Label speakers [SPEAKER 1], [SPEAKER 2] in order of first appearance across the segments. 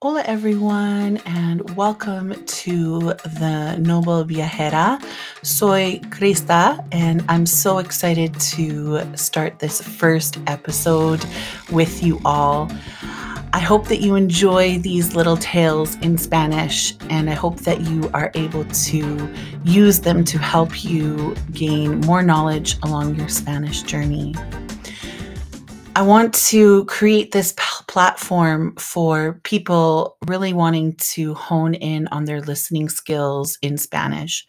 [SPEAKER 1] Hola, everyone, and welcome to the Noble Viajera. Soy Krista, and I'm so excited to start this first episode with you all. I hope that you enjoy these little tales in Spanish, and I hope that you are able to use them to help you gain more knowledge along your Spanish journey. I want to create this platform for people really wanting to hone in on their listening skills in Spanish.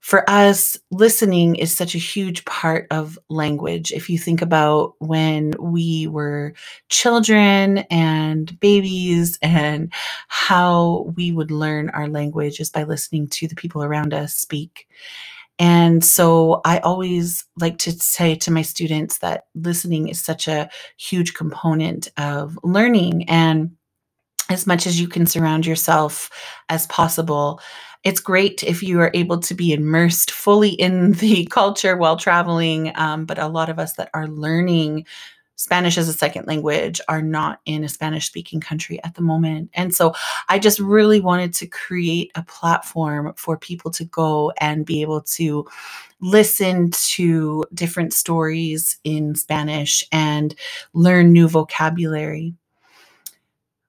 [SPEAKER 1] For us, listening is such a huge part of language. If you think about when we were children and babies and how we would learn our language is by listening to the people around us speak. And so I always like to say to my students that listening is such a huge component of learning. And as much as you can surround yourself as possible, it's great if you are able to be immersed fully in the culture while traveling. Um, but a lot of us that are learning Spanish as a second language are not in a Spanish speaking country at the moment. And so I just really wanted to create a platform for people to go and be able to listen to different stories in Spanish and learn new vocabulary.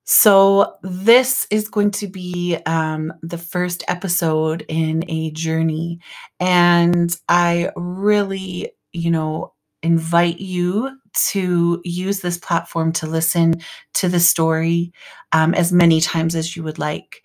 [SPEAKER 1] So, this is going to be um, the first episode in a journey. And I really, you know, invite you to use this platform to listen to the story um, as many times as you would like.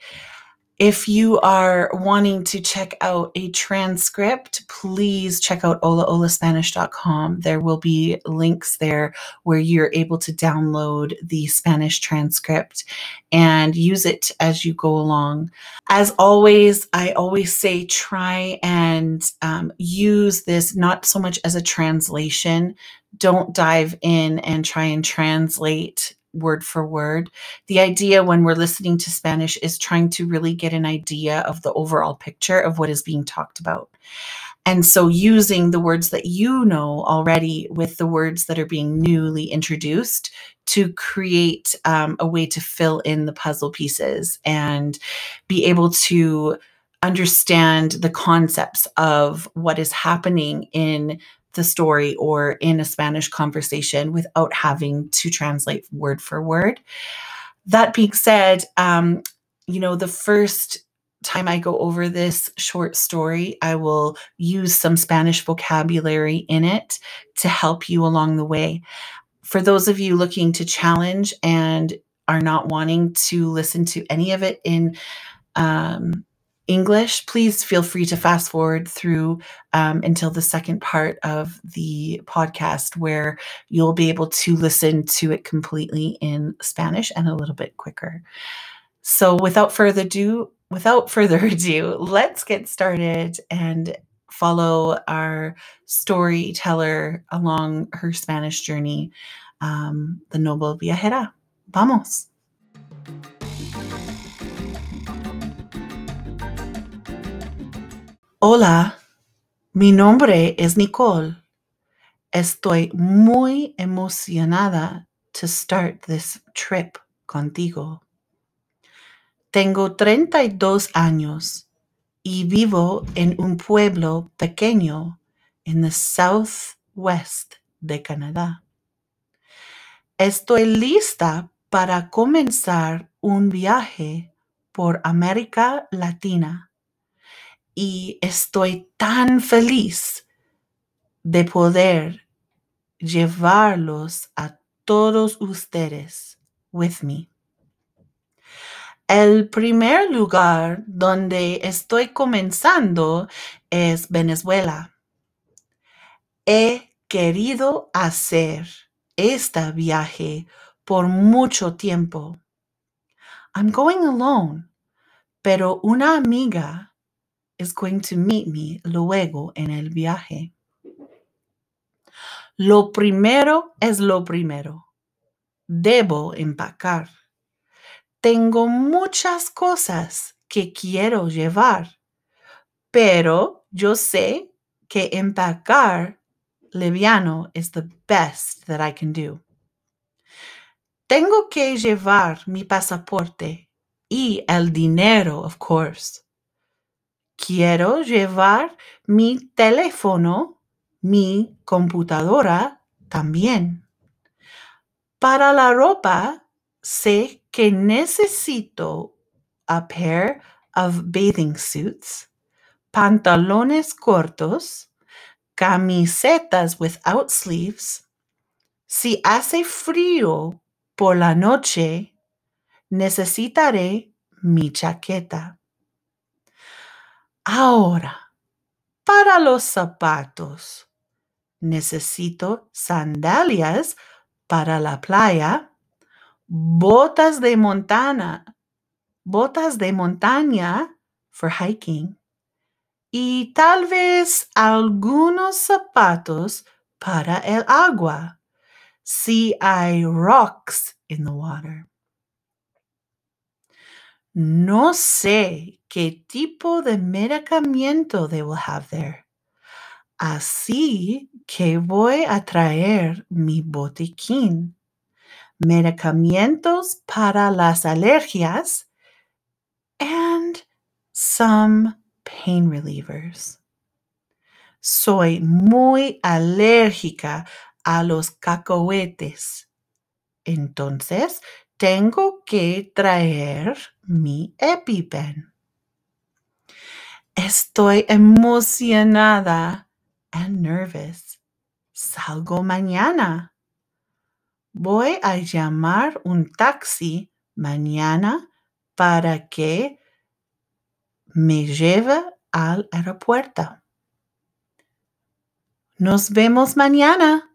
[SPEAKER 1] If you are wanting to check out a transcript, please check out holaolaspanish.com. There will be links there where you're able to download the Spanish transcript and use it as you go along. As always, I always say try and um, use this not so much as a translation. Don't dive in and try and translate word for word. The idea when we're listening to Spanish is trying to really get an idea of the overall picture of what is being talked about. And so using the words that you know already with the words that are being newly introduced to create um, a way to fill in the puzzle pieces and be able to understand the concepts of what is happening in the story or in a Spanish conversation without having to translate word for word. That being said, um, you know, the first time I go over this short story, I will use some Spanish vocabulary in it to help you along the way. For those of you looking to challenge and are not wanting to listen to any of it in um, English, please feel free to fast forward through um, until the second part of the podcast where you'll be able to listen to it completely in Spanish and a little bit quicker. So without further ado, without further ado, let's get started and follow our storyteller along her Spanish journey, um, the Noble Viajera. Vamos. Hola, mi nombre es Nicole. Estoy muy emocionada to start this trip contigo. Tengo 32 años y vivo en un pueblo pequeño en the southwest de Canadá. Estoy lista para comenzar un viaje por América Latina y estoy tan feliz de poder llevarlos a todos ustedes with me. El primer lugar donde estoy comenzando es Venezuela. He querido hacer este viaje por mucho tiempo. I'm going alone, pero una amiga is going to meet me luego en el viaje. Lo primero es lo primero. Debo empacar. Tengo muchas cosas que quiero llevar, pero yo sé que empacar liviano is the best that I can do. Tengo que llevar mi pasaporte y el dinero, of course. Quiero llevar mi teléfono, mi computadora también. Para la ropa, sé que necesito a pair of bathing suits, pantalones cortos, camisetas without sleeves. Si hace frío por la noche, necesitaré mi chaqueta. Ahora, para los zapatos, necesito sandalias para la playa, botas de montana, botas de montaña for hiking y tal vez algunos zapatos para el agua si hay rocks in the water. No sé qué tipo de medicamento they will have there. Así que voy a traer mi botiquín. Medicamentos para las alergias and some pain relievers. Soy muy alérgica a los cacahuetes. Entonces, tengo que traer mi EpiPen. Estoy emocionada and nervous. Salgo mañana. Voy a llamar un taxi mañana para que me lleve al aeropuerto. Nos vemos mañana.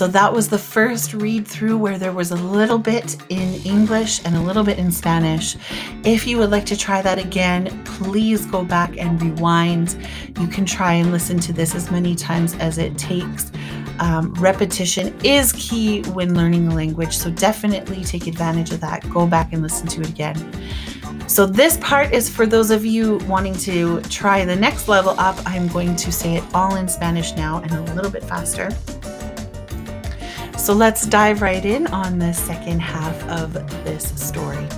[SPEAKER 1] So that was the first read through where there was a little bit in English and a little bit in Spanish. If you would like to try that again, please go back and rewind. You can try and listen to this as many times as it takes. Um, repetition is key when learning a language, so definitely take advantage of that. Go back and listen to it again. So, this part is for those of you wanting to try the next level up. I'm going to say it all in Spanish now and a little bit faster. So let's dive right in on the second half of this story.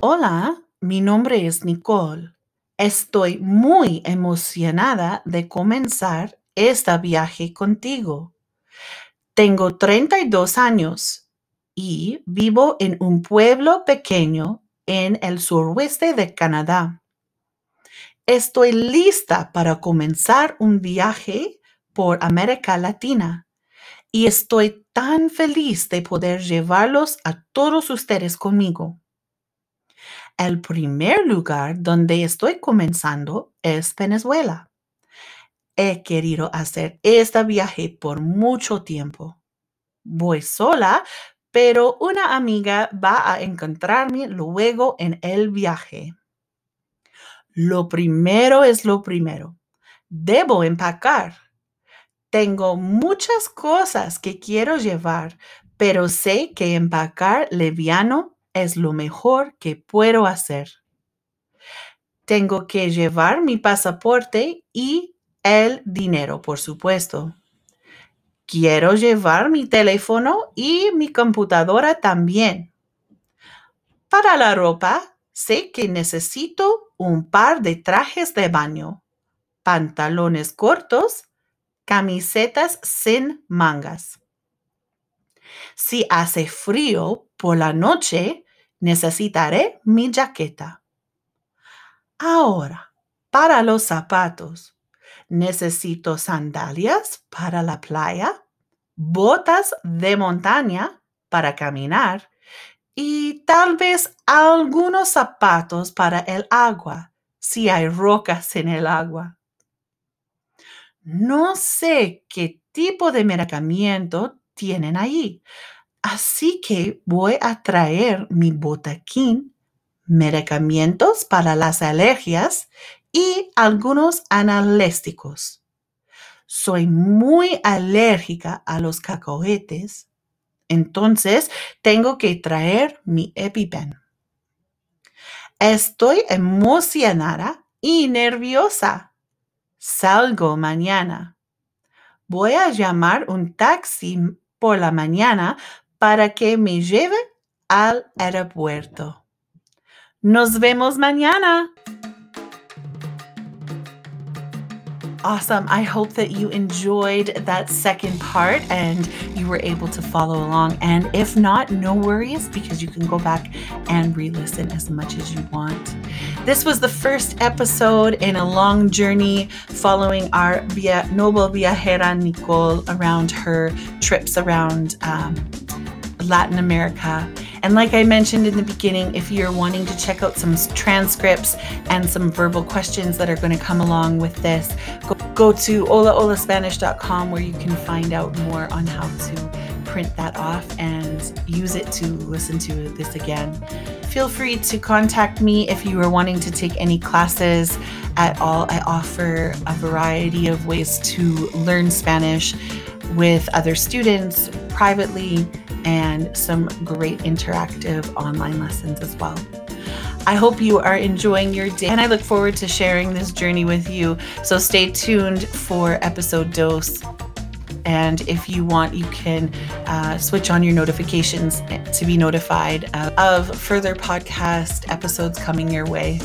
[SPEAKER 1] Hola, mi nombre es Nicole. Estoy muy emocionada de comenzar este viaje contigo. Tengo 32 años y vivo en un pueblo pequeño en el suroeste de Canadá. Estoy lista para comenzar un viaje por América Latina y estoy tan feliz de poder llevarlos a todos ustedes conmigo. El primer lugar donde estoy comenzando es Venezuela. He querido hacer este viaje por mucho tiempo. Voy sola, pero una amiga va a encontrarme luego en el viaje. Lo primero es lo primero. Debo empacar tengo muchas cosas que quiero llevar, pero sé que empacar leviano es lo mejor que puedo hacer. Tengo que llevar mi pasaporte y el dinero, por supuesto. Quiero llevar mi teléfono y mi computadora también. Para la ropa, sé que necesito un par de trajes de baño, pantalones cortos camisetas sin mangas. Si hace frío por la noche, necesitaré mi jaqueta. Ahora, para los zapatos, necesito sandalias para la playa, botas de montaña para caminar y tal vez algunos zapatos para el agua si hay rocas en el agua. No sé qué tipo de medicamento tienen allí. Así que voy a traer mi botaquín, medicamentos para las alergias y algunos analésticos. Soy muy alérgica a los cacahuetes, entonces tengo que traer mi EpiPen. Estoy emocionada y nerviosa Salgo mañana. voy a llamar un taxi por la mañana para que me lleve al aeropuerto. Nos vemos mañana. Awesome. I hope that you enjoyed that second part and you were able to follow along. And if not, no worries because you can go back and re listen as much as you want. This was the first episode in a long journey following our Via Noble Viajera Nicole around her trips around um, Latin America. And like I mentioned in the beginning, if you're wanting to check out some transcripts and some verbal questions that are going to come along with this, go, go to holaolaspanish.com where you can find out more on how to print that off and use it to listen to this again. Feel free to contact me if you are wanting to take any classes at all. I offer a variety of ways to learn Spanish with other students privately and some great interactive online lessons as well. I hope you are enjoying your day, and I look forward to sharing this journey with you. So stay tuned for episode dose. And if you want, you can uh, switch on your notifications to be notified of further podcast episodes coming your way.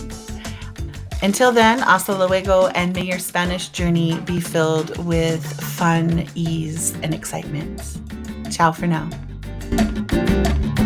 [SPEAKER 1] Until then, hasta luego, and may your Spanish journey be filled with fun, ease, and excitement. Ciao for now. Thank you.